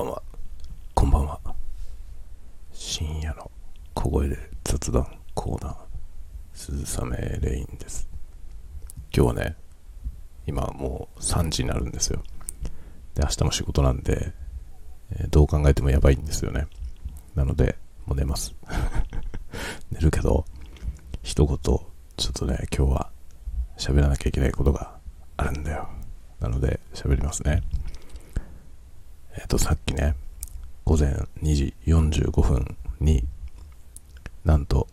ばんは。こんばんは。深夜の小声で雑談コーナー、鈴雨レインです。今日はね、今もう3時になるんですよ。で、明日も仕事なんで、えーどう考えてもやばいんですよね。なので、もう寝ます。寝るけど、一言、ちょっとね、今日は喋らなきゃいけないことがあるんだよ。なので、喋りますね。えっ、と、さっきね、午前2時45分に、なんと、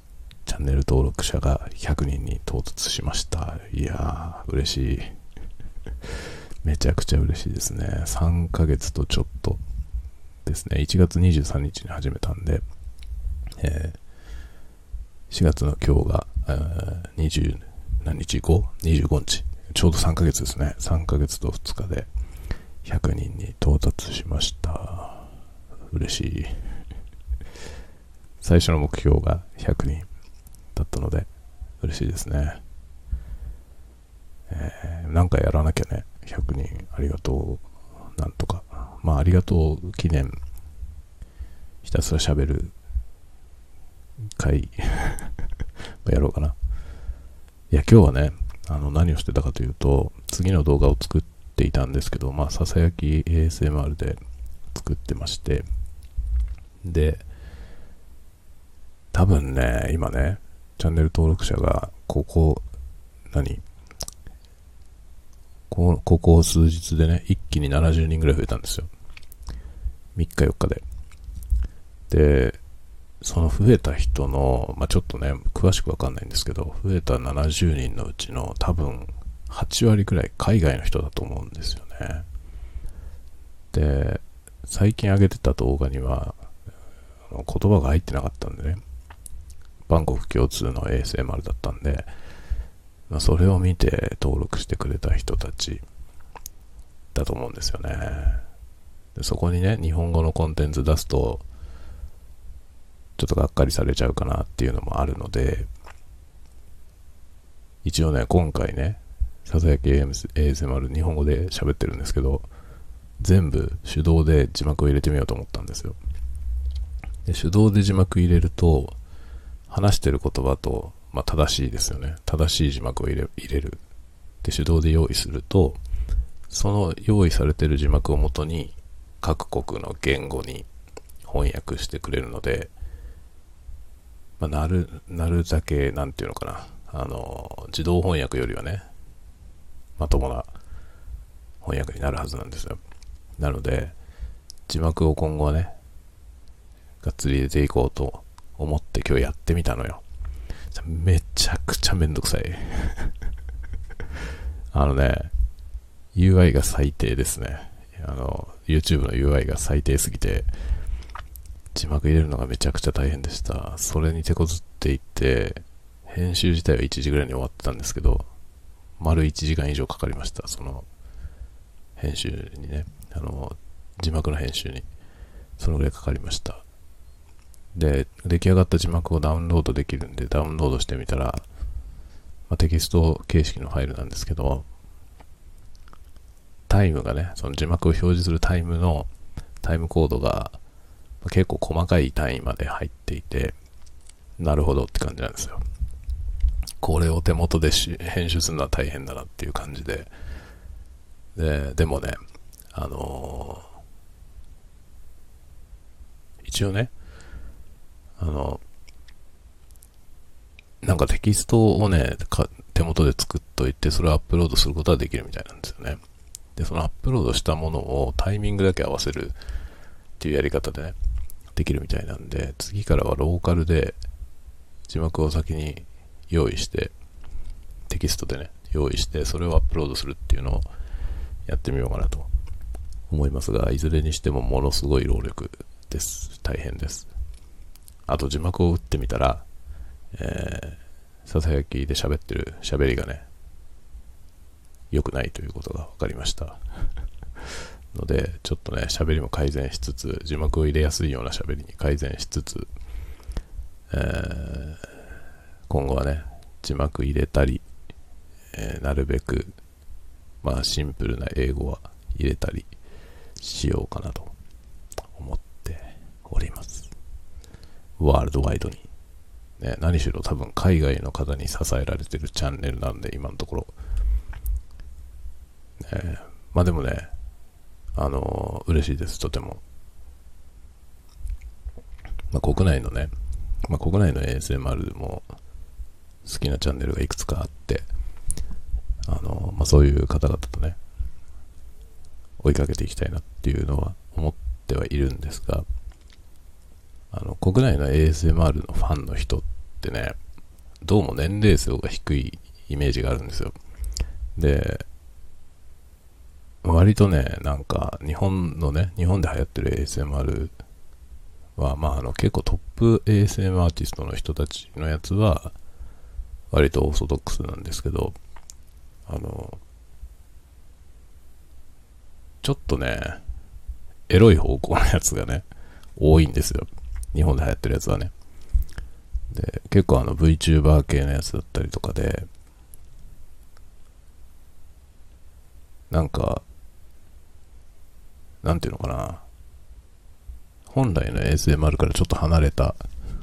チャンネル登録者が100人に到達しました。いやー、嬉しい。めちゃくちゃ嬉しいですね。3ヶ月とちょっとですね。1月23日に始めたんで、えー4月の今日が、えー20何日後 ?25 日。ちょうど3ヶ月ですね。3ヶ月と2日で100人に到達しました。嬉しい。最初の目標が100人だったので、嬉しいですね。えーなんかやらなきゃね。100人ありがとう。なんとか。まあ、ありがとう記念。ひたすら喋る回 やろうかな。いや、今日はね、あの、何をしてたかというと、次の動画を作っていたんですけど、まあ、ささやき ASMR で作ってまして、で、多分ね、今ね、チャンネル登録者が、ここ、何？こここ数日でね、一気に70人ぐらい増えたんですよ。3日4日で。で、その増えた人の、まあ、ちょっとね、詳しくわかんないんですけど、増えた70人のうちの多分8割くらい海外の人だと思うんですよね。で、最近上げてた動画には、言葉が入ってなかったんでね、バンコク共通の ASMR だったんで、まあ、それを見て登録してくれた人たちだと思うんですよね。でそこにね、日本語のコンテンツ出すと、ちょっとがっかりされちゃうかなっていうのもあるので、一応ね、今回ね、ささやき ASMR 日本語で喋ってるんですけど、全部手動で字幕を入れてみようと思ったんですよ。で手動で字幕入れると、話してる言葉と、まあ、正しいですよね。正しい字幕を入れ入れる。で、手動で用意すると、その用意されてる字幕をもとに、各国の言語に翻訳してくれるので、まあ、なる、なるだけ、なんていうのかな。あの、自動翻訳よりはね、まともな翻訳になるはずなんですよ。なので、字幕を今後はね、がっつり入れていこうと思って今日やってみたのよ。めちゃくちゃめんどくさい。あのね、UI が最低ですね。あの、YouTube の UI が最低すぎて、字幕入れるのがめちゃくちゃ大変でした。それに手こずっていって、編集自体は1時ぐらいに終わってたんですけど、丸1時間以上かかりました。その、編集にね、あの、字幕の編集に。そのぐらいかかりました。で、出来上がった字幕をダウンロードできるんで、ダウンロードしてみたら、まあ、テキスト形式のファイルなんですけど、タイムがね、その字幕を表示するタイムのタイムコードが、まあ結構細かい単位まで入っていて、なるほどって感じなんですよ。これを手元でし編集するのは大変だなっていう感じで、で、でもね、あのー一応ね、あの、なんかテキストをね、手元で作っといて、それをアップロードすることはできるみたいなんですよね。で、そのアップロードしたものをタイミングだけ合わせるっていうやり方でね、できるみたいなんで、次からはローカルで字幕を先に用意して、テキストでね、用意して、それをアップロードするっていうのをやってみようかなと思いますが、いずれにしてもものすごい労力です。大変です。あと字幕を打ってみたら、えー、ささやきで喋ってる喋りがね、良くないということが分かりました。ので、ちょっとね、喋りも改善しつつ、字幕を入れやすいような喋りに改善しつつ、えー今後はね、字幕入れたり、えーなるべく、まあ、シンプルな英語は入れたりしようかなと思っております。ワールドワイドに。ね、何しろ多分海外の方に支えられてるチャンネルなんで、今のところ。ね、まあでもね、あのー、嬉しいです、とても。まあ、国内のね、まあ、国内の ASMR も好きなチャンネルがいくつかあって、あの、まあ、そういう方々とね、追いかけていきたいなっていうのは思ってはいるんですが、あの、国内の ASMR のファンの人ってね、どうも年齢層が低いイメージがあるんですよ。で、割とね、なんか、日本のね、日本で流行ってる ASMR は、まあ、あの、結構トップ ASM アーティストの人たちのやつは、割とオーソドックスなんですけど、あの、ちょっとね、エロい方向のやつがね、多いんですよ。日本で流行ってるやつはね。で、結構あの VTuber 系のやつだったりとかで、なんか、なんていうのかな。本来の ASMR からちょっと離れた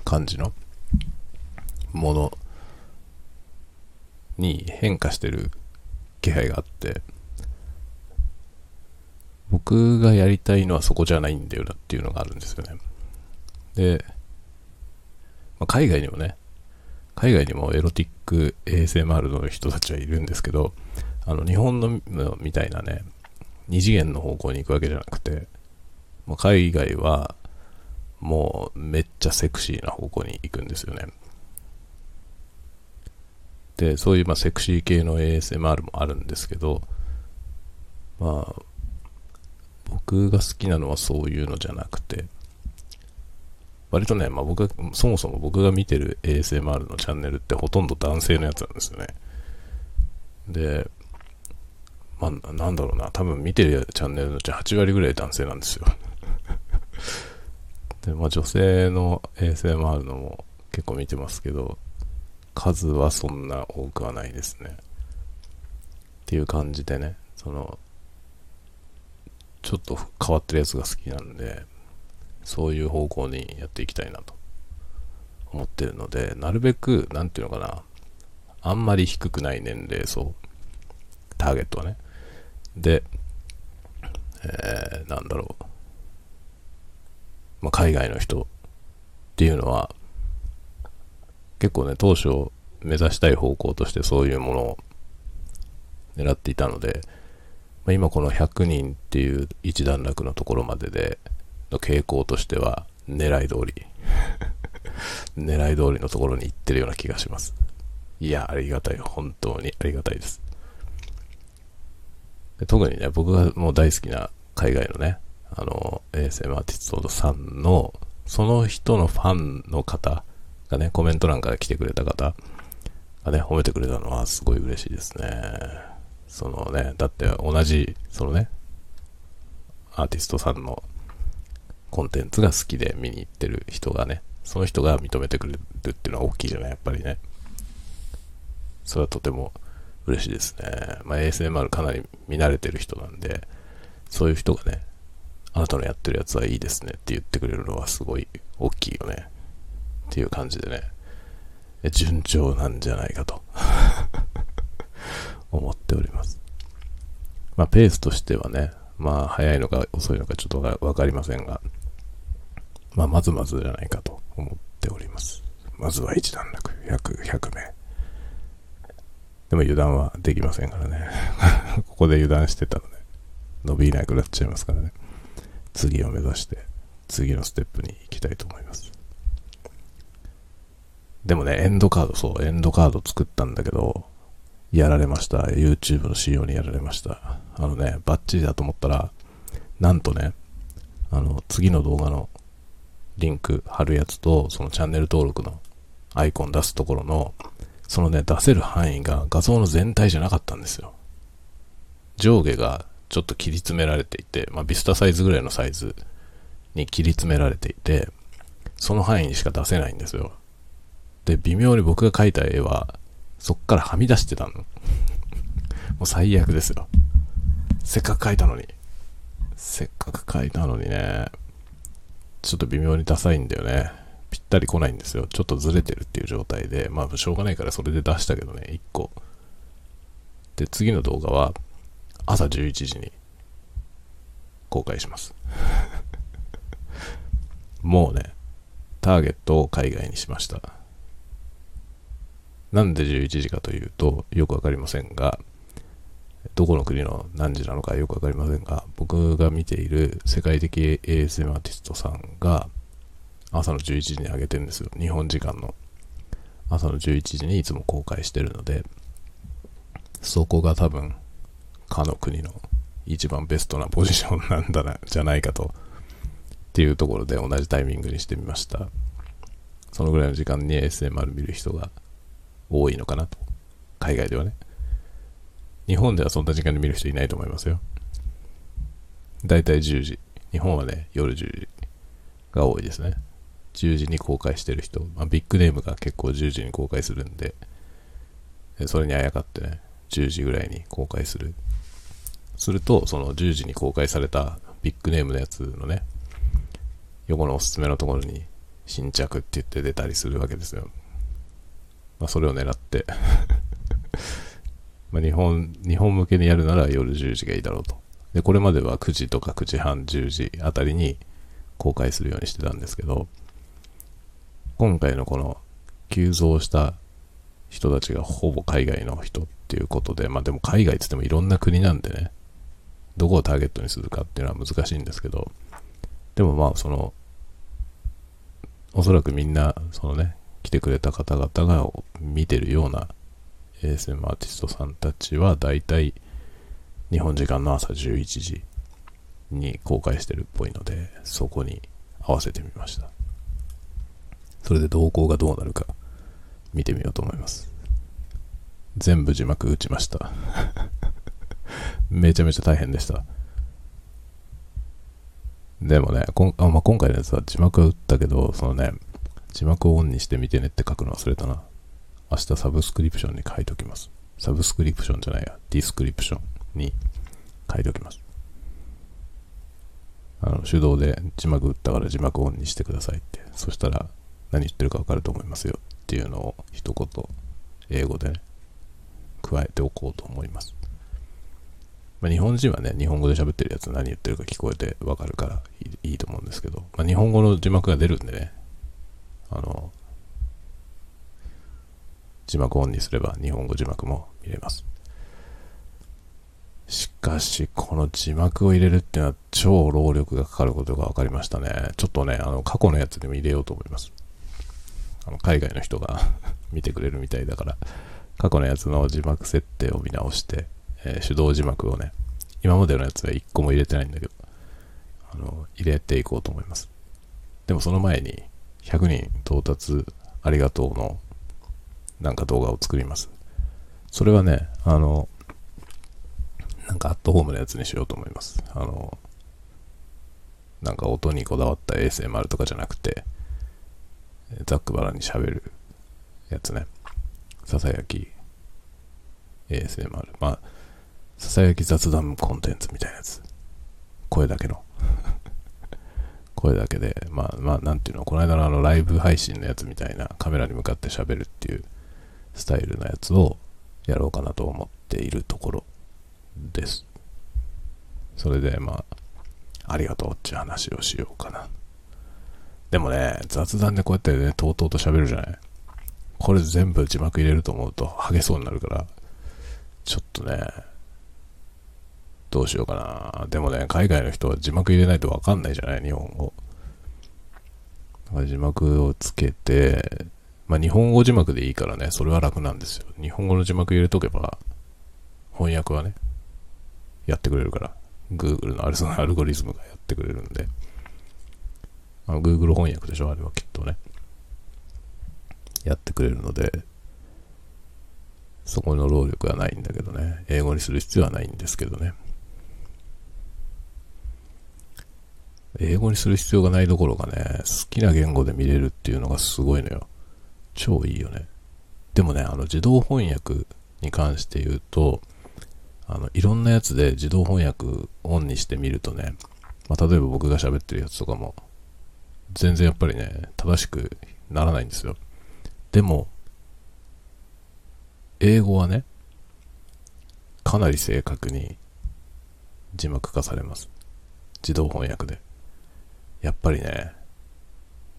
感じのものに変化してる気配があって、僕がやりたいのはそこじゃないんだよなっていうのがあるんですよね。で、まあ、海外にもね、海外にもエロティック ASMR の人たちはいるんですけど、あの、日本のみたいなね、二次元の方向に行くわけじゃなくて、まあ、海外はもうめっちゃセクシーな方向に行くんですよね。で、そういうまあセクシー系の ASMR もあるんですけど、まあ、僕が好きなのはそういうのじゃなくて、割とね、まあ僕が、そもそも僕が見てる ASMR のチャンネルってほとんど男性のやつなんですよね。で、まあなんだろうな、多分見てるチャンネルのうち8割ぐらい男性なんですよ。で、まあ女性の ASMR のも結構見てますけど、数はそんな多くはないですね。っていう感じでね、その、ちょっと変わってるやつが好きなんで、そういう方向にやっていきたいなと思ってるので、なるべく、なんていうのかな、あんまり低くない年齢層、ターゲットはね。で、えー、なんだろう、まあ、海外の人っていうのは、結構ね、当初目指したい方向としてそういうものを狙っていたので、まあ、今この100人っていう一段落のところまでで、の傾向としては狙い通り 狙い通りのところに行ってるような気がします。いや、ありがたい。本当にありがたいです。で特にね、僕がもう大好きな海外のね、あの、ASM アーティストさんの、その人のファンの方がね、コメント欄から来てくれた方がね、褒めてくれたのはすごい嬉しいですね。そのね、だって同じ、そのね、アーティストさんのコンテンツが好きで見に行ってる人がね、その人が認めてくれるっていうのは大きいじゃない、やっぱりね。それはとても嬉しいですね。まあ、ASMR かなり見慣れてる人なんで、そういう人がね、あなたのやってるやつはいいですねって言ってくれるのはすごい大きいよね。っていう感じでね、順調なんじゃないかと 思っております。まあ、ペースとしてはね、まあ、早いのか遅いのかちょっとわかりませんが、まあ、まずまずじゃないかと思っております。まずは一段落、100、100名。でも油断はできませんからね。ここで油断してたらね、伸びなくなっちゃいますからね。次を目指して、次のステップに行きたいと思います。でもね、エンドカード、そう、エンドカード作ったんだけど、やられました。YouTube の仕様にやられました。あのね、バッチリだと思ったら、なんとね、あの、次の動画のリンク貼るやつと、そのチャンネル登録のアイコン出すところの、そのね、出せる範囲が画像の全体じゃなかったんですよ。上下がちょっと切り詰められていて、まあ、ビスタサイズぐらいのサイズに切り詰められていて、その範囲にしか出せないんですよ。で、微妙に僕が描いた絵は、そっからはみ出してたの。もう最悪ですよ。せっかく描いたのに。せっかく描いたのにね。ちょっと微妙にダサいんだよね。ぴったり来ないんですよ。ちょっとずれてるっていう状態で、まあしょうがないからそれで出したけどね、1個。で、次の動画は朝11時に公開します。もうね、ターゲットを海外にしました。なんで11時かというと、よくわかりませんが、どこの国の何時なのかよくわかりませんが、僕が見ている世界的 ASM アーティストさんが朝の11時に上げてるんですよ。日本時間の朝の11時にいつも公開してるので、そこが多分、かの国の一番ベストなポジションなんだな、じゃないかと、っていうところで同じタイミングにしてみました。そのぐらいの時間に ASMR 見る人が多いのかなと。海外ではね。日本ではそんな時間に見る人いないと思いますよ。だいたい10時。日本はね、夜10時が多いですね。10時に公開してる人。まあ、ビッグネームが結構10時に公開するんで、それにあやかってね、10時ぐらいに公開する。すると、その10時に公開されたビッグネームのやつのね、横のおすすめのところに新着って言って出たりするわけですよ。まあ、それを狙って ま日本、日本向けにやるなら夜10時がいいだろうと。で、これまでは9時とか9時半、10時あたりに公開するようにしてたんですけど、今回のこの急増した人たちがほぼ海外の人っていうことで、まあでも海外って言ってもいろんな国なんでね、どこをターゲットにするかっていうのは難しいんですけど、でもまあその、おそらくみんな、そのね、来てくれた方々が見てるような ASM アーティストさんたちは大体日本時間の朝11時に公開してるっぽいので、そこに合わせてみました。それで動向がどうなるか見てみようと思います。全部字幕打ちました。めちゃめちゃ大変でした。でもね、こんあまあ、今回のやつは字幕は打ったけど、そのね、字幕をオンにして見てねって書くの忘れたな。明日サブスクリプションに書いておきます。サブスクリプションじゃないや、ディスクリプションに書いておきます。あの、手動で字幕打ったから字幕オンにしてくださいって。そしたら何言ってるかわかると思いますよっていうのを一言英語でね、加えておこうと思います。まあ、日本人はね、日本語で喋ってるやつ何言ってるか聞こえてわかるからいいいいと思うんですけど、まあ、日本語の字幕が出るんでね、あの、字幕オンにすれば日本語字幕も見れます。しかし、この字幕を入れるっていうのは超労力がかかることが分かりましたね。ちょっとね、あの、過去のやつでも入れようと思います。あの、海外の人が 見てくれるみたいだから、過去のやつの字幕設定を見直して、えー手動字幕をね、今までのやつは1個も入れてないんだけど、あの、入れていこうと思います。でもその前に、100人到達ありがとうのなんか動画を作ります。それはね、あの、なんかアットホームのやつにしようと思います。あの、なんか音にこだわった ASMR とかじゃなくて、ざっくばらに喋るやつね。ささやき ASMR。まあ、ささやき雑談コンテンツみたいなやつ。声だけの。声だけで、まあまあ、なんていうの、この間のあのライブ配信のやつみたいなカメラに向かって喋るっていうスタイルのやつをやろうかなと思っているところです。それで、まあ、ありがとうっていう話をしようかな。でもね、雑談でこうやってね、とうとうと喋るじゃない。これ全部字幕入れると思うと、ハゲそうになるから、ちょっとね、どうしようかな。でもね、海外の人は字幕入れないとわかんないじゃない、日本語。だから字幕をつけて、まあ日本語字幕でいいからね、それは楽なんですよ。日本語の字幕入れとけば、翻訳はね、やってくれるから。Google のアルそのアルゴリズムがやってくれるんで。あの Google 翻訳でしょ？あれはきっとね。やってくれるので、そこの労力はないんだけどね。英語にする必要はないんですけどね。英語にする必要がないどころかね、好きな言語で見れるっていうのがすごいのよ。超いいよね。でもね、あの自動翻訳に関して言うと、あの、いろんなやつで自動翻訳オンにしてみるとね、まあ、例えば僕が喋ってるやつとかも、全然やっぱりね、正しくならないんですよ。でも、英語はね、かなり正確に字幕化されます。自動翻訳で。やっぱりね、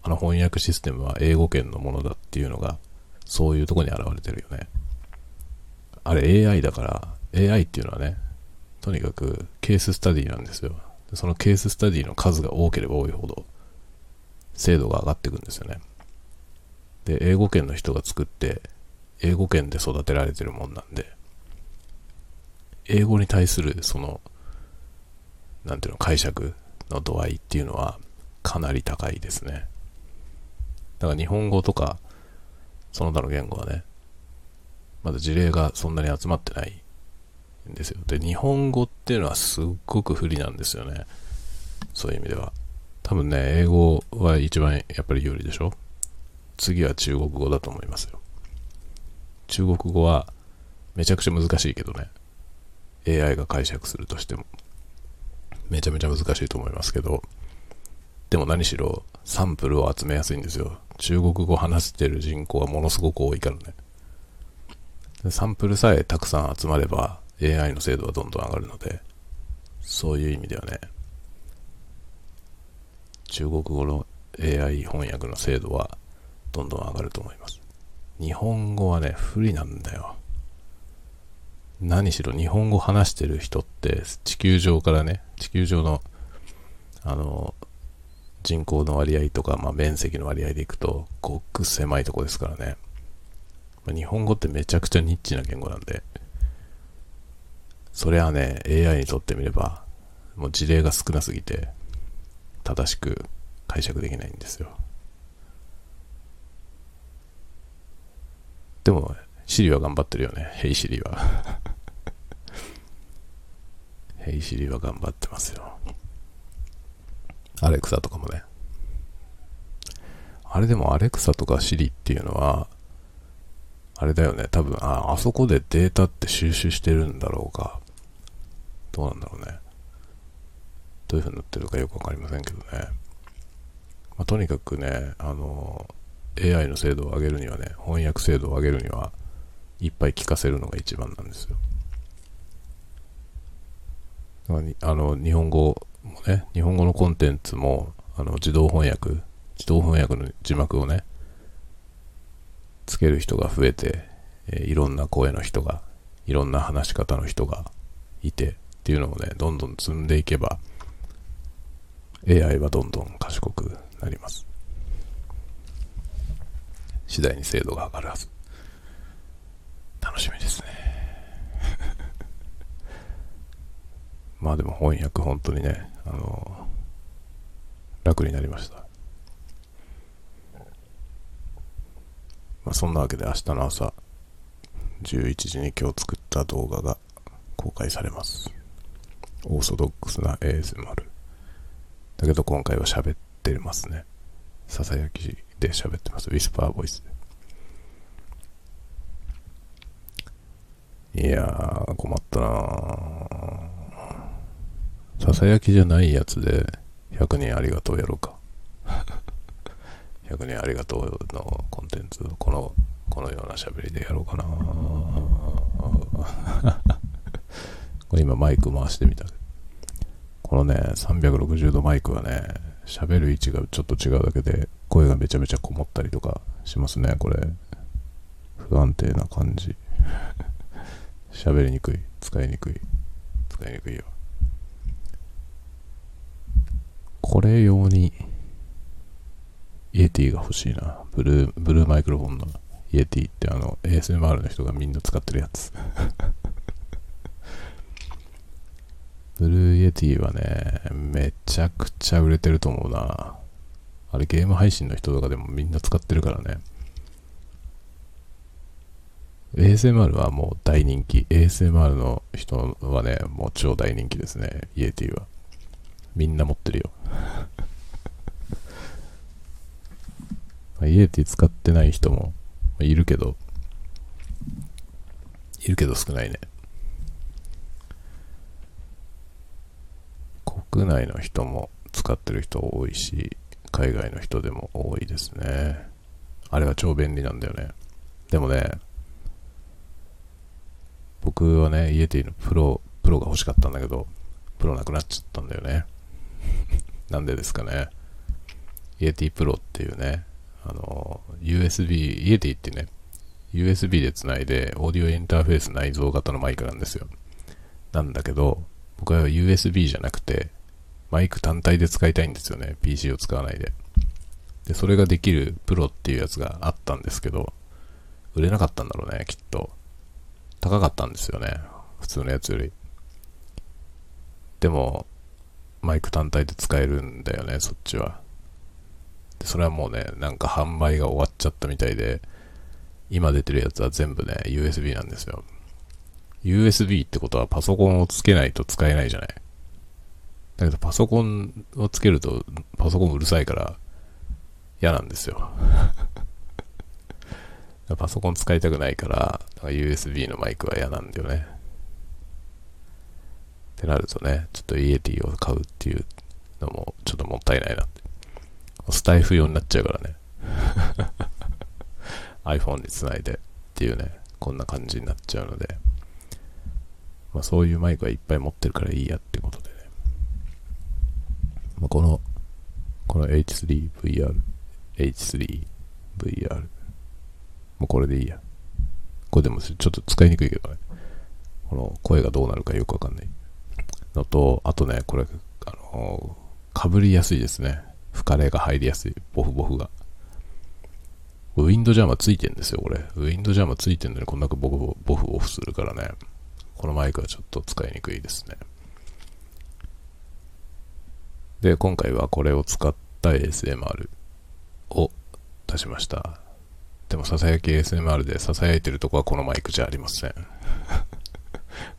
あの翻訳システムは英語圏のものだっていうのが、そういうとこに現れてるよね。あれ AI だから、AI っていうのはね、とにかくケーススタディなんですよ。そのケーススタディの数が多ければ多いほど、精度が上がっていくんですよね。で、英語圏の人が作って、英語圏で育てられてるもんなんで、英語に対するその、なんていうの、解釈の度合いっていうのはかなり高いですね。だから日本語とか、その他の言語はね、まだ事例がそんなに集まってないんですよ。で、日本語っていうのはすっごく不利なんですよね。そういう意味では。多分ね、英語は一番やっぱり有利でしょ次は中国語だと思いますよ。中国語はめちゃくちゃ難しいけどね。AI が解釈するとしても。めちゃめちゃ難しいと思いますけど。でも何しろサンプルを集めやすいんですよ。中国語話してる人口はものすごく多いからね。サンプルさえたくさん集まれば AI の精度はどんどん上がるので、そういう意味ではね、中国語の AI 翻訳の精度はどんどん上がると思います。日本語はね、不利なんだよ。何しろ日本語話してる人って地球上からね、地球上のあの人口の割合とか、まあ、面積の割合でいくとごく狭いとこですからね。まあ、日本語ってめちゃくちゃニッチな言語なんで、それはね、AI にとってみれば、もう事例が少なすぎて、正しく解釈できないんですよ。でも、シリは頑張ってるよね。ヘイシリは。ヘイシリは頑張ってますよ。アレクサとかもね。あれでもアレクサとかシリっていうのは、あれだよね。多分、あ、あそこでデータって収集してるんだろうか。どうなんだろうね。どういう風になってるかよくわかりませんけどね。まあ、とにかくね、あの、AI の精度を上げるにはね、翻訳精度を上げるには、いっぱい聞かせるのが一番なんですよ。あの、日本語もね、日本語のコンテンツも、あの、自動翻訳、自動翻訳の字幕をね、つける人が増えて、え、いろんな声の人が、いろんな話し方の人がいてっていうのをね、どんどん積んでいけば、AI はどんどん賢くなります。次第に精度が上がるはず。楽しみですね。まあでも翻訳本当にね、あの楽になりました。まあ、そんなわけで明日の朝11時に今日作った動画が公開されます。オーソドックスな ASMR。だけど今回は喋ってますね。ささやきで喋ってます。ウィスパーボイスで。いやー、困ったなささやきじゃないやつで100人ありがとうやろうか。100人ありがとうのコンテンツをこの、このような喋りでやろうかなこれ今マイク回してみた。このね、360度マイクはね、喋る位置がちょっと違うだけで、声がめちゃめちゃこもったりとかしますね、これ。不安定な感じ。喋りにくい。使いにくい。使いにくいよ。これ用に、イエティが欲しいな。ブルー、ブルーマイクロフォンのイエティってあの、ASMR の人がみんな使ってるやつ。ブルーイエティはね、めちゃくちゃ売れてると思うな。あれゲーム配信の人とかでもみんな使ってるからね。ASMR はもう大人気。ASMR の人はね、もう超大人気ですね。イエティは。みんな持ってるよ。イエティ使ってない人もいるけど、いるけど少ないね。国内の人も使ってる人多いし、海外の人でも多いですね。あれは超便利なんだよね。でもね、僕はね、イエティのプロ、プロが欲しかったんだけど、プロなくなっちゃったんだよね。なんでですかね。イエティプロっていうね、あの、USB、イエティってね、USB でつないで、オーディオインターフェース内蔵型のマイクなんですよ。なんだけど、僕は USB じゃなくて、マイク単体で使いたいんですよね。PC を使わないで。で、それができるプロっていうやつがあったんですけど、売れなかったんだろうね、きっと。高かったんですよね。普通のやつより。でも、マイク単体で使えるんだよね、そっちは。で、それはもうね、なんか販売が終わっちゃったみたいで、今出てるやつは全部ね、USB なんですよ。USB ってことはパソコンをつけないと使えないじゃない。だけどパソコンをつけると、パソコンうるさいから嫌なんですよ。パソコン使いたくないから、USB のマイクは嫌なんだよね。ってなるとね、ちょっとイエティを買うっていうのもちょっともったいないなって。スタイフ用になっちゃうからね。iPhone につないでっていうね、こんな感じになっちゃうので、まあそういうマイクはいっぱい持ってるからいいやってことでね。まあ、この、この H3VR、H3VR、もうこれでいいや。これでもちょっと使いにくいけどね。この声がどうなるかよくわかんないのと、あとね、これ、あの、かぶりやすいですね。吹かれが入りやすい。ボフボフが。ウィンドジャーマーついてんですよ、これ。ウィンドジャーマーついてんのにこんなくボフボフオフするからね。このマイクはちょっと使いにくいですね。で、今回はこれを使った ASMR を出しました。でも、ささやき ASMR でささやいてるとこはこのマイクじゃありません。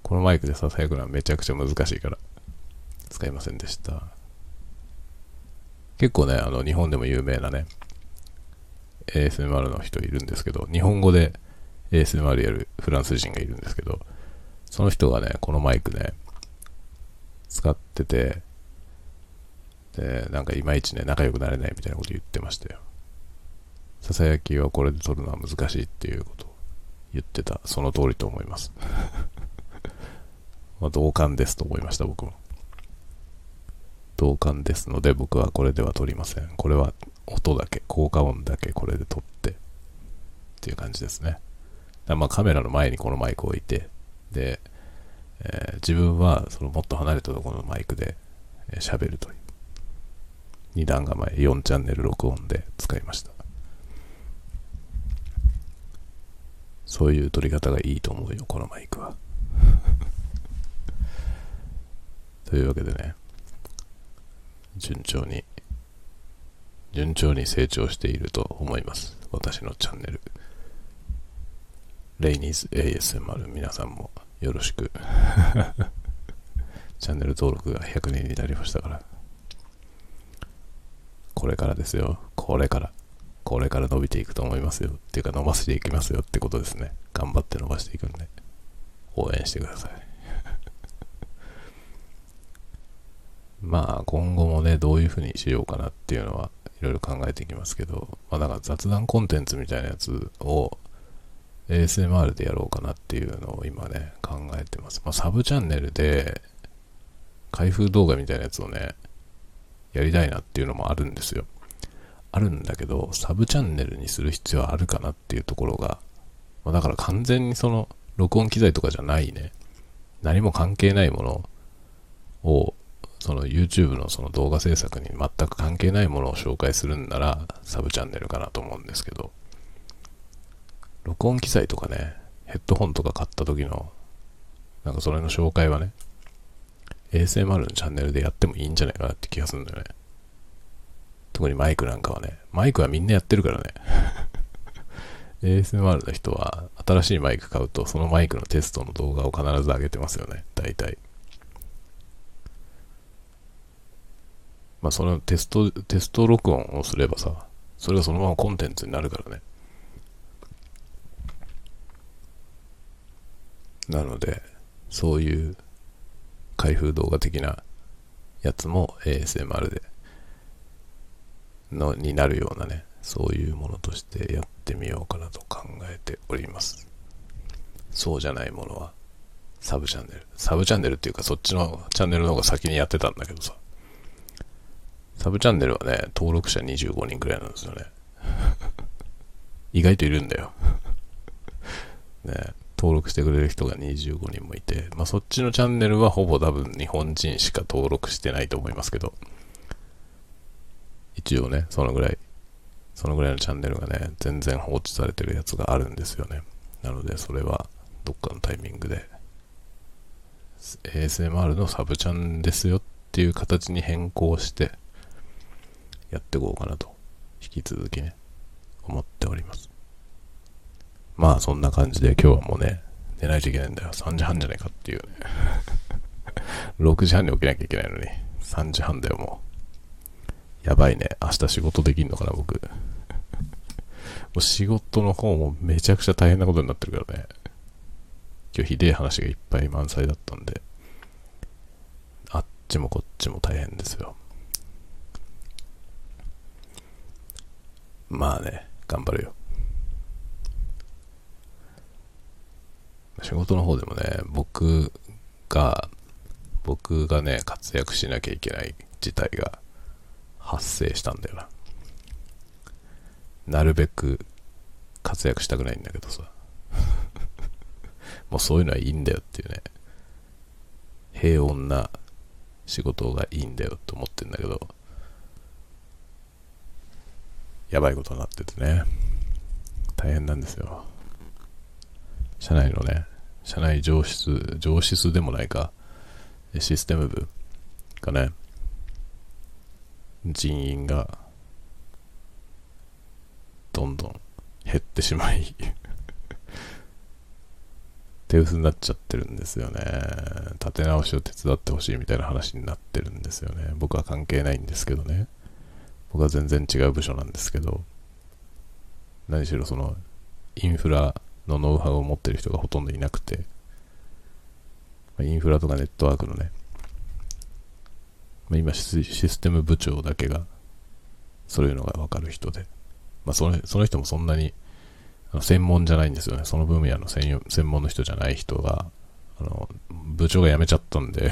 このマイクでささやくのはめちゃくちゃ難しいから、使いませんでした。結構ね、あの、日本でも有名なね、ASMR の人いるんですけど、日本語で ASMR やるフランス人がいるんですけど、その人がね、このマイクね、使ってて、で、なんかいまいちね、仲良くなれないみたいなこと言ってましたよ。ささやきはこれで撮るのは難しいっていうことを言ってた。その通りと思います。まあ、同感ですと思いました、僕も。同感ですので、僕はこれでは撮りません。これは音だけ、効果音だけこれで撮って、っていう感じですね。まあカメラの前にこのマイクを置いて、で、えー、自分はそのもっと離れたところのマイクで喋、えー、るという。2段構え、4チャンネル録音で使いました。そういう撮り方がいいと思うよ、このマイクは。というわけでね、順調に、順調に成長していると思います。私のチャンネル。レイニーズ ASMR 皆さんもよろしく。チャンネル登録が100人になりましたから。これからですよ。これから。これから伸びていくと思いますよ。っていうか伸ばしていきますよってことですね。頑張って伸ばしていくんで、応援してください。まあ今後もね、どういう風にしようかなっていうのはいろいろ考えていきますけど、まあなんか雑談コンテンツみたいなやつを ASMR でやろうかなっていうのを今ね、考えてます。まあサブチャンネルで開封動画みたいなやつをね、やりたいなっていうのもあるんですよ。あるんだけど、サブチャンネルにする必要あるかなっていうところが、まあ、だから完全にその、録音機材とかじゃないね、何も関係ないものを、その YouTube のその動画制作に全く関係ないものを紹介するんなら、サブチャンネルかなと思うんですけど、録音機材とかね、ヘッドホンとか買った時の、なんかそれの紹介はね、ASMR のチャンネルでやってもいいんじゃないかなって気がするんだよね。特にマイクなんかはね、マイクはみんなやってるからね。ASMR の人は新しいマイク買うとそのマイクのテストの動画を必ず上げてますよね、大体。まあそのテスト、テスト録音をすればさ、それがそのままコンテンツになるからね。なので、そういう開封動画的なやつも ASMR でのになるようなね、そういうものとしてやってみようかなと考えております。そうじゃないものは、サブチャンネル。サブチャンネルっていうか、そっちのチャンネルの方が先にやってたんだけどさ。サブチャンネルはね、登録者25人くらいなんですよね。意外といるんだよ。ね、登録してくれる人が25人もいて、まあ、そっちのチャンネルはほぼ多分日本人しか登録してないと思いますけど、一応ね、そのぐらい、そのぐらいのチャンネルがね、全然放置されてるやつがあるんですよね。なので、それはどっかのタイミングで、ASMR のサブチャンですよっていう形に変更して、やっていこうかなと、引き続きね、思っております。まあそんな感じで今日はもうね、寝ないといけないんだよ。3時半じゃないかっていうね。6時半に起きなきゃいけないのに、3時半だよもう。やばいね。明日仕事できんのかな、僕。もう仕事の方もめちゃくちゃ大変なことになってるからね。今日ひでえ話がいっぱい満載だったんで、あっちもこっちも大変ですよ。まあね、頑張るよ。仕事の方でもね、僕が、僕がね、活躍しなきゃいけない事態が発生したんだよな。なるべく活躍したくないんだけどさ。もうそういうのはいいんだよっていうね。平穏な仕事がいいんだよと思ってんだけど、やばいことになっててね。大変なんですよ。社内のね、社内上質、上質でもないか、システム部がね、人員がどんどん減ってしまい 手薄になっちゃってるんですよね。立て直しを手伝ってほしいみたいな話になってるんですよね。僕は関係ないんですけどね。僕は全然違う部署なんですけど、何しろその、インフラのノウハウを持ってる人がほとんどいなくて、インフラとかネットワークのね、今システム部長だけがそういうのがわかる人で、まあ、そのその人もそんなに専門じゃないんですよね。その分野の専専門の人じゃない人が、あの部長が辞めちゃったんで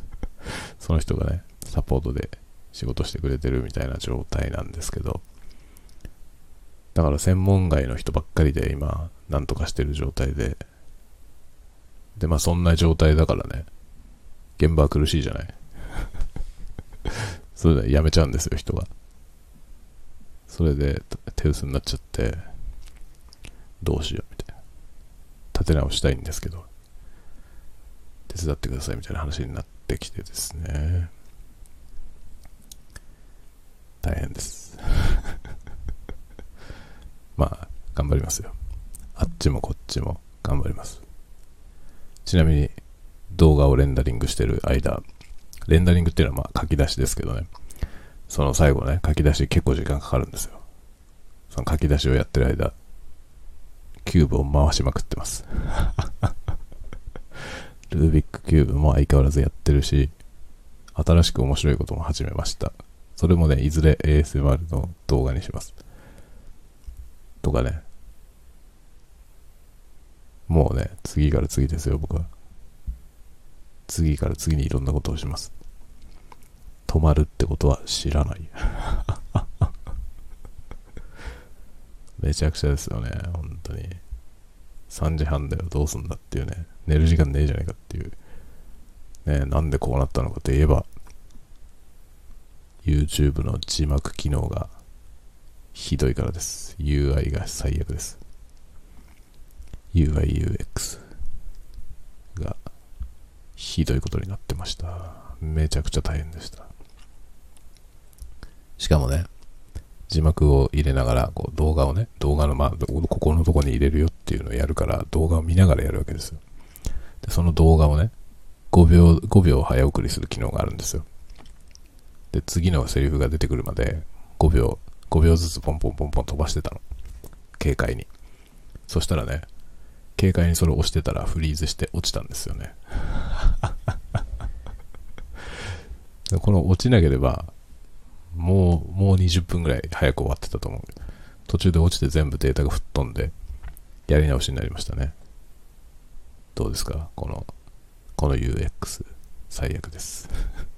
その人がね、サポートで仕事してくれてるみたいな状態なんですけど、だから専門外の人ばっかりで今、なんとかしてる状態で、で、まあそんな状態だからね、現場は苦しいじゃない。それでやめちゃうんですよ、人が。それで手薄になっちゃって、どうしようみたいな。立て直したいんですけど、手伝ってくださいみたいな話になってきてですね。大変です。まあ、頑張りますよ。あっちもこっちも頑張ります。ちなみに動画をレンダリングしてる間、レンダリングっていうのはまあ書き出しですけどね、その最後ね、書き出し結構時間かかるんですよ。その書き出しをやってる間、キューブを回しまくってます。ルービックキューブも相変わらずやってるし、新しく面白いことも始めました。それもね、いずれ ASMR の動画にします。とかね、もうね、次から次ですよ、僕は。次から次にいろんなことをします。止まるってことは知らない。めちゃくちゃですよね、本当に。3時半だよ、どうすんだっていうね。寝る時間ねえじゃないかっていう。ねなんでこうなったのかといえば、YouTube の字幕機能がひどいからです。UI が最悪です。UIUX がひどいことになってました。めちゃくちゃ大変でした。しかもね、字幕を入れながら、こう動画をね、動画のまあ、ここのとこに入れるよっていうのをやるから、動画を見ながらやるわけですよ。で、その動画をね、5秒、5秒早送りする機能があるんですよ。で、次のセリフが出てくるまで、5秒、5秒ずつポンポンポンポン飛ばしてたの。軽快に。そしたらね、軽快にそれを押してたらフリーズして落ちたんですよね この落ちなければもう、もう20分ぐらい早く終わってたと思う。途中で落ちて全部データが吹っ飛んで、やり直しになりましたね。どうですか？この、この UX。最悪です。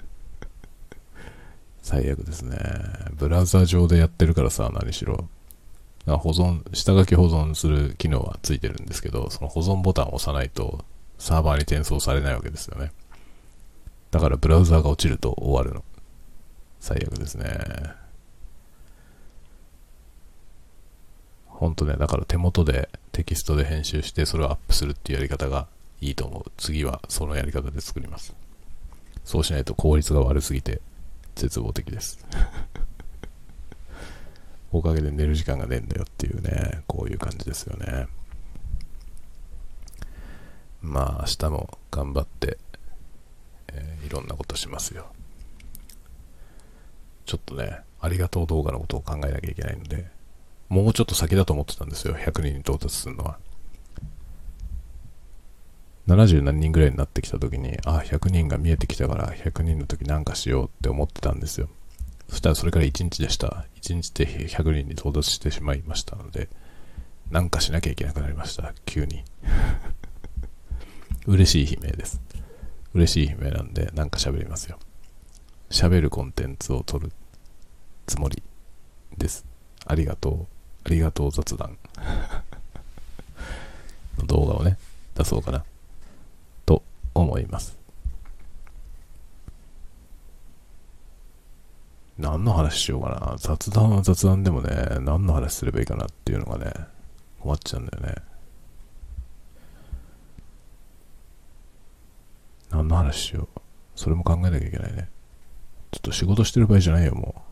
最悪ですね。ブラウザ上でやってるからさ、何しろ。保存、下書き保存する機能はついてるんですけど、その保存ボタンを押さないとサーバーに転送されないわけですよね。だからブラウザーが落ちると終わるの。最悪ですね。ほんとね、だから手元でテキストで編集してそれをアップするっていうやり方がいいと思う。次はそのやり方で作ります。そうしないと効率が悪すぎて絶望的です。おかげで寝る時間がねえんだよっていうね、こういう感じですよね。まあ明日も頑張って、えーいろんなことしますよ。ちょっとね、ありがとう動画のことを考えなきゃいけないので、もうちょっと先だと思ってたんですよ、100人に到達するのは。70何人ぐらいになってきた時に、あ、100人が見えてきたから、100人の時なんかしようって思ってたんですよ。そしたらそれから1日でした。1日で100人に到達してしまいましたので、なんかしなきゃいけなくなりました、急に。嬉しい悲鳴です。嬉しい悲鳴なんで、なんか喋りますよ。喋るコンテンツを撮るつもりです。ありがとう。ありがとう雑談。の動画をね、出そうかな。思います。何の話しようかな。雑談は雑談でもね、何の話すればいいかなっていうのがね、困っちゃうんだよね。何の話しよう。それも考えなきゃいけないね。ちょっと仕事してる場合じゃないよ、も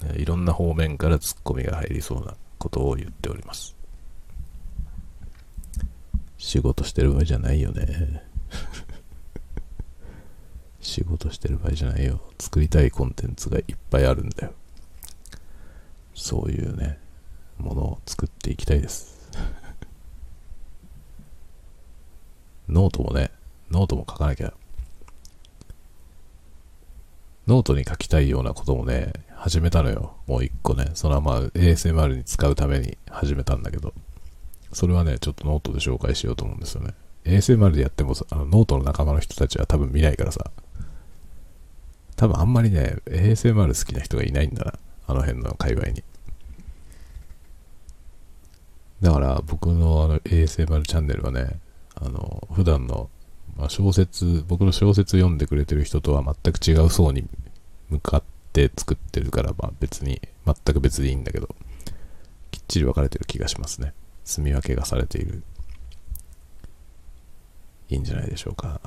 う。ねいろんな方面からツッコミが入りそうなことを言っております。仕事してる場合じゃないよね。仕事してる場合じゃないよ。作りたいコンテンツがいっぱいあるんだよ。そういうね、ものを作っていきたいです。ノートもね、ノートも書かなきゃ。ノートに書きたいようなこともね、始めたのよ。もう一個ね。それはまあ ASMR に使うために始めたんだけど。それはね、ちょっとノートで紹介しようと思うんですよね。ASMR でやってもあのノートの仲間の人たちは多分見ないからさ。多分あんまりね、ASMR 好きな人がいないんだな。あの辺の界隈に。だから僕のあの ASMR チャンネルはね、あの、普段の、まあ、小説、僕の小説読んでくれてる人とは全く違う層に向かって作ってるから、まあ別に、全く別でいいんだけど、きっちり分かれてる気がしますね。住み分けがされている。いいんじゃないでしょうか。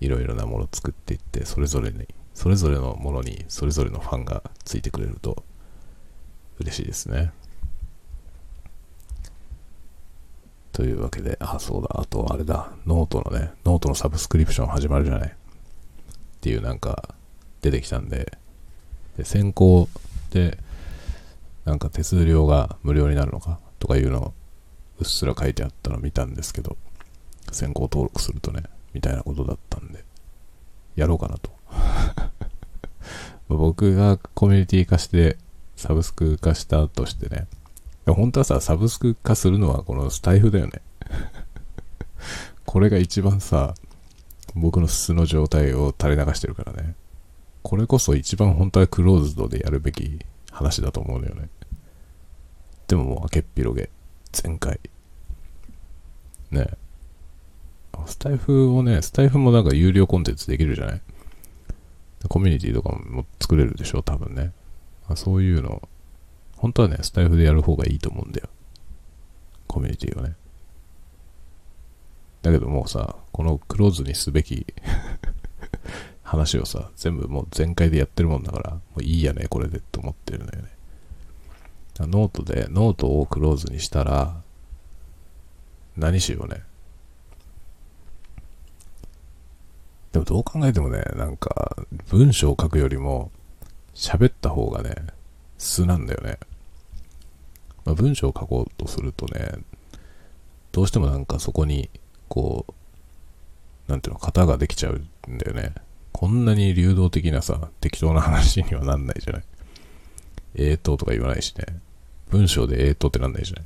いろいろなものを作っていって、それぞれに、それぞれのものに、それぞれのファンがついてくれると、嬉しいですね。というわけで、あ、そうだ、あとあれだ、ノートのね、ノートのサブスクリプション始まるじゃないっていうなんか出てきたんで、で先行で、なんか手数料が無料になるのか？とかいうのうっすら書いてあったの見たんですけど、先行登録するとね、みたいなことだったんで、やろうかなと。僕がコミュニティ化して、サブスク化したとしてね、本当はさ、サブスク化するのはこのスタイフだよね。これが一番さ、僕の素の状態を垂れ流してるからね。これこそ一番本当はクローズドでやるべき話だと思うのよね。でももう開けっぴろげ、全開。ねスタイフをね、スタイフもなんか有料コンテンツできるじゃない？コミュニティとかも作れるでしょ、多分ね。そういうの、本当はね、スタイフでやる方がいいと思うんだよ。コミュニティをね。だけどもうさ、このクローズにすべき 話をさ、全部もう全開でやってるもんだから、もういいやね、これでって思ってるのよね。ノートで、ノートをクローズにしたら、何しようね。でもどう考えてもね、なんか、文章を書くよりも、喋った方がね、素なんだよね。まあ、文章を書こうとするとね、どうしてもなんかそこに、こう、なんていうの、型ができちゃうんだよね。こんなに流動的なさ、適当な話にはなんないじゃない。えーととか言わないしね。文章でえーとってなんないじゃない。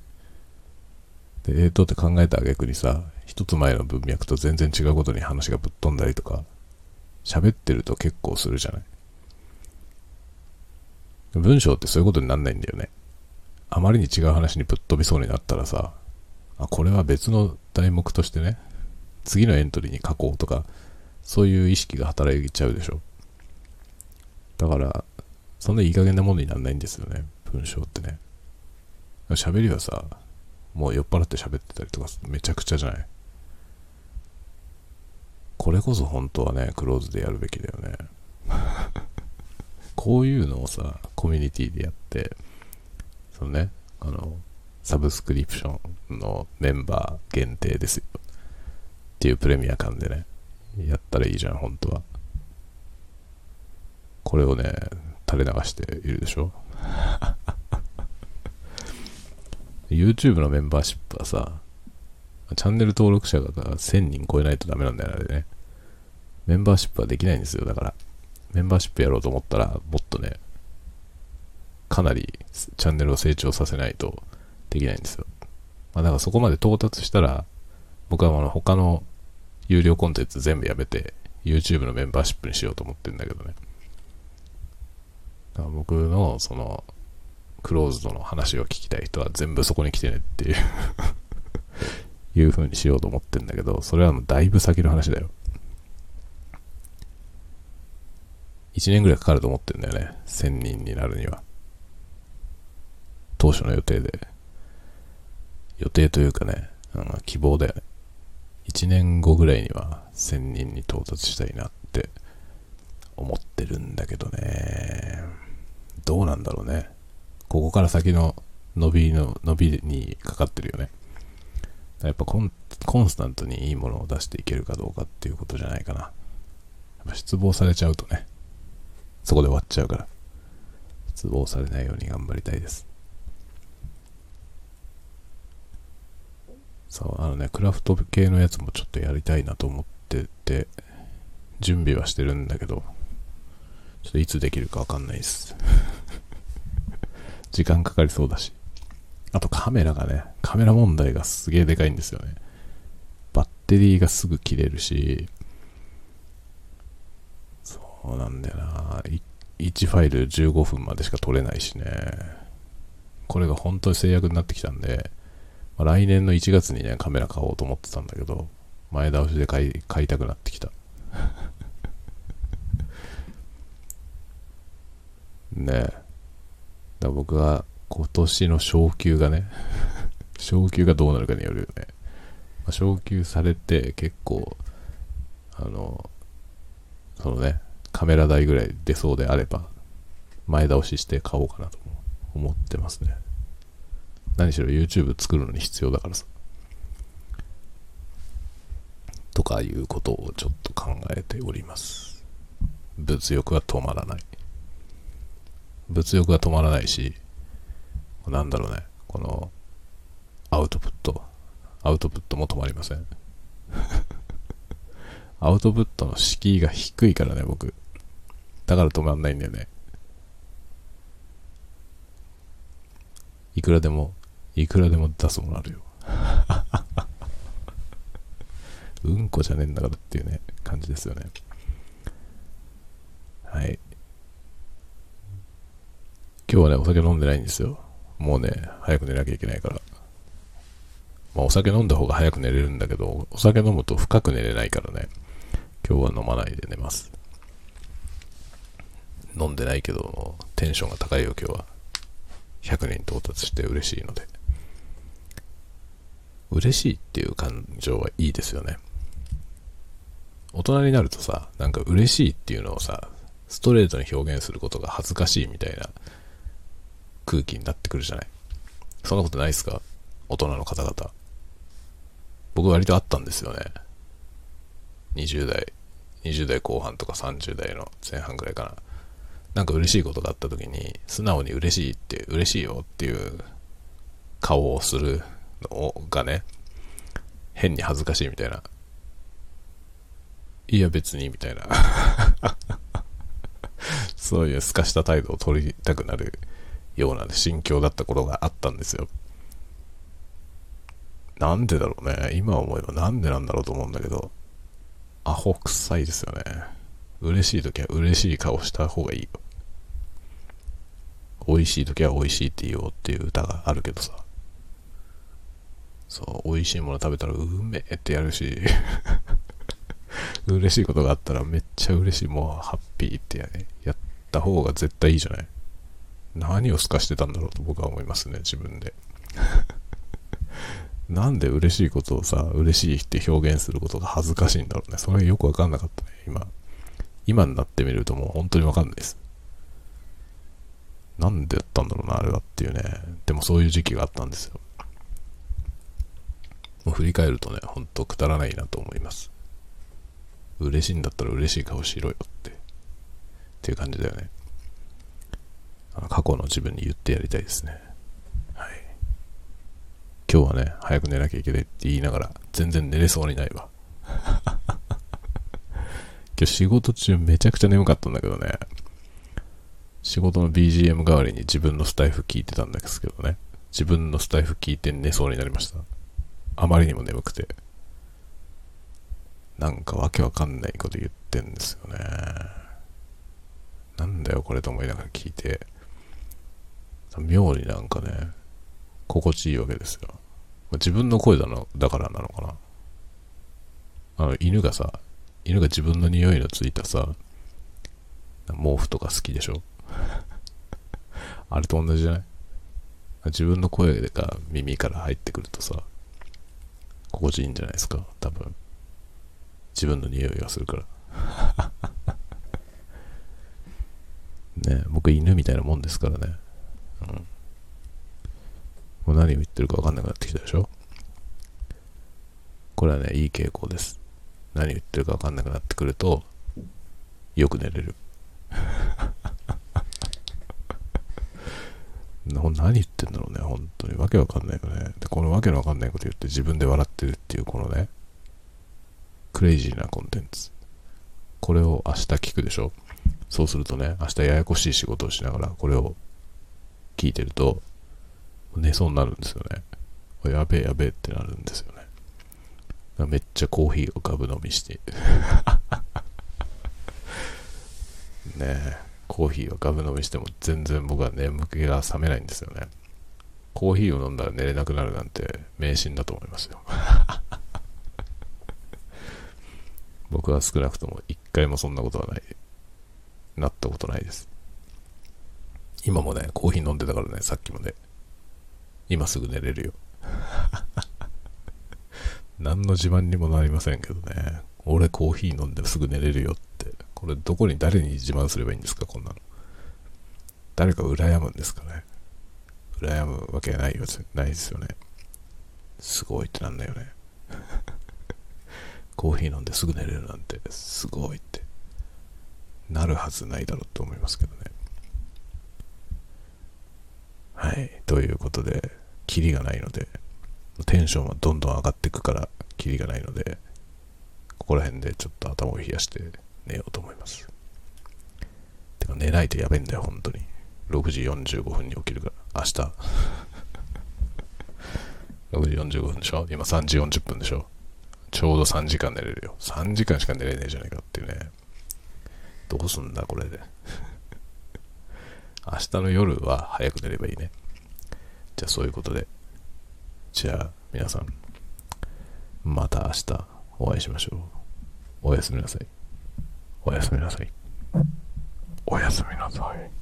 で、えーとって考えた挙句にさ、一つ前の文脈と全然違うことに話がぶっ飛んだりとか、喋ってると結構するじゃない？文章ってそういうことになんないんだよね。あまりに違う話にぶっ飛びそうになったらさ、あ、これは別の題目としてね、次のエントリーに書こうとか、そういう意識が働いちゃうでしょ。だから、そんないい加減なものにならないんですよね、文章ってね。喋りはさ、もう酔っ払って喋ってたりとかめちゃくちゃじゃない？これこそ本当はね、クローズでやるべきだよね。こういうのをさ、コミュニティでやって、そのね、あの、サブスクリプションのメンバー限定ですよ。っていうプレミア感でね、やったらいいじゃん、本当は。これをね、垂れ流しているでしょ？YouTube のメンバーシップはさ、チャンネル登録者が1000人超えないとダメなんだよね。メンバーシップはできないんですよ。だから、メンバーシップやろうと思ったら、もっとね、かなりチャンネルを成長させないとできないんですよ。まあ、だからそこまで到達したら、僕はあの他の有料コンテンツ全部やめて、YouTube のメンバーシップにしようと思ってるんだけどね。僕のそのクローズドの話を聞きたい人は全部そこに来てねっていう いう風にしようと思ってんだけど、それはもうだいぶ先の話だよ。1年ぐらいかかると思ってんだよね。1000人になるには。当初の予定で。予定というかね、うん、希望だよね。1年後ぐらいには1000人に到達したいなって思ってるんだけどね。どうなんだろうね。ここから先の伸びの、伸びにかかってるよね。やっぱコンコンスタントにいいものを出していけるかどうかっていうことじゃないかな。やっぱ失望されちゃうとね、そこで終わっちゃうから、失望されないように頑張りたいです。そう、あのね、クラフト系のやつもちょっとやりたいなと思ってて、準備はしてるんだけど、ちょっといつできるかわかんないです。時間かかりそうだし。あとカメラがね、カメラ問題がすげえでかいんですよね。バッテリーがすぐ切れるし、そうなんだよな。1ファイル15分までしか撮れないしね。これが本当に制約になってきたんで、まあ、来年の1月にね、カメラ買おうと思ってたんだけど、前倒しで買い買いたくなってきた。ねえ。だ僕は今年の昇給がね 昇給がどうなるかによるよね。まあ、昇給されて結構、あの、そのね、カメラ代ぐらい出そうであれば、前倒しして買おうかなと思ってますね。何しろ YouTube 作るのに必要だからさ。とかいうことをちょっと考えております。物欲は止まらない。物欲が止まらないし、なんだろうね、この、アウトプット、アウトプットも止まりません。アウトプットの敷居が低いからね、僕。だから止まんないんだよね。いくらでも、いくらでも出すものあるよ。うんこじゃねえんだからっていうね、感じですよね。はい。今日はね、お酒飲んでないんですよ。もうね、早く寝なきゃいけないから。まあ、お酒飲んだ方が早く寝れるんだけど、お酒飲むと深く寝れないからね、今日は飲まないで寝ます。飲んでないけど、テンションが高いよ、今日は。100人到達して嬉しいので。嬉しいっていう感情はいいですよね。大人になるとさ、なんか嬉しいっていうのをさ、ストレートに表現することが恥ずかしいみたいな空気になってくるじゃない。そんなことないですか？大人の方々。僕割とあったんですよね。20代、20代後半とか30代の前半ぐらいかな。なんか嬉しいことがあった時に、素直に嬉しいって、嬉しいよっていう顔をするのがね、変に恥ずかしいみたいないや別にみたいな そういう透かした態度を取りたくなるような心境だった頃があったんですよ。なんでだろうね。今思えばなんでなんだろうと思うんだけど、アホ臭いですよね。嬉しい時は嬉しい顔した方がいいよ。美味しい時は美味しいって言おうっていう歌があるけどさ。そう、美味しいもの食べたらうめえってやるし、嬉しいことがあったらめっちゃ嬉しい、もうハッピーってや,、ね、やった方が絶対いいじゃない何を透かしてたんだろうと僕は思いますね、自分で。なんで嬉しいことをさ、嬉しいって表現することが恥ずかしいんだろうね。それよくわかんなかったね、今。今になってみるともう本当にわかんないです。なんでやったんだろうな、あれはっていうね。でもそういう時期があったんですよ。もう振り返るとね、ほんとくだらないなと思います。嬉しいんだったら嬉しい顔しろよって、っていう感じだよね。過去の自分に言ってやりたいですね。はい。今日はね、早く寝なきゃいけないって言いながら、全然寝れそうにないわ。今日仕事中めちゃくちゃ眠かったんだけどね。仕事の BGM 代わりに自分のスタイフ聞いてたんですけどね。自分のスタイフ聞いて寝そうになりました。あまりにも眠くて。なんかわけわかんないこと言ってんですよね。なんだよこれと思いながら聞いて。妙になんかね、心地いいわけですよ。自分の声だのだからなのかな。あの、犬がさ、犬が自分の匂いのついたさ、毛布とか好きでしょ？あれと同じじゃない？自分の声が耳から入ってくるとさ、心地いいんじゃないですか、多分。自分の匂いがするから。ね僕犬みたいなもんですからね。うん。もう何を言ってるか分かんなくなってきたでしょ？これはね、いい傾向です。何を言ってるか分かんなくなってくると、よく寝れる。何言ってんだろうね、本当に。わけわかんないよね。で、このわけのわかんないこと言って自分で笑ってるっていう、このね、クレイジーなコンテンツ。これを明日聞くでしょ？そうするとね、明日ややこしい仕事をしながら、これを聞いてると、寝そうになるんですよね。やべえやべえってなるんですよね。めっちゃコーヒーをガブ飲みして。ねえ、コーヒーをガブ飲みしても全然僕は眠気が覚めないんですよね。コーヒーを飲んだら寝れなくなるなんて迷信だと思いますよ。僕は少なくとも一回もそんなことはない、なったことないです。今もね、コーヒー飲んでたからね、さっきもね。今すぐ寝れるよ。何の自慢にもなりませんけどね。俺コーヒー飲んですぐ寝れるよって。これどこに誰に自慢すればいいんですか、こんなの。誰か羨むんですかね。羨むわけないよ、ないですよね。すごいってなんだよね。コーヒー飲んですぐ寝れるなんて、すごいって。なるはずないだろうと思いますけどね。はい。ということで、キリがないので、テンションはどんどん上がっていくから、キリがないので、ここら辺でちょっと頭を冷やして寝ようと思います。てか寝ないとやべえんだよ、本当に。6時45分に起きるから、明日。6時45分でしょ？今3時40分でしょ？ちょうど3時間寝れるよ。3時間しか寝れねえじゃないかっていうね。どうすんだ、これで。明日の夜は早く寝ればいいね。じゃあそういうことで。じゃあ皆さん、また明日お会いしましょう。おやすみなさい。おやすみなさい。おやすみなさい。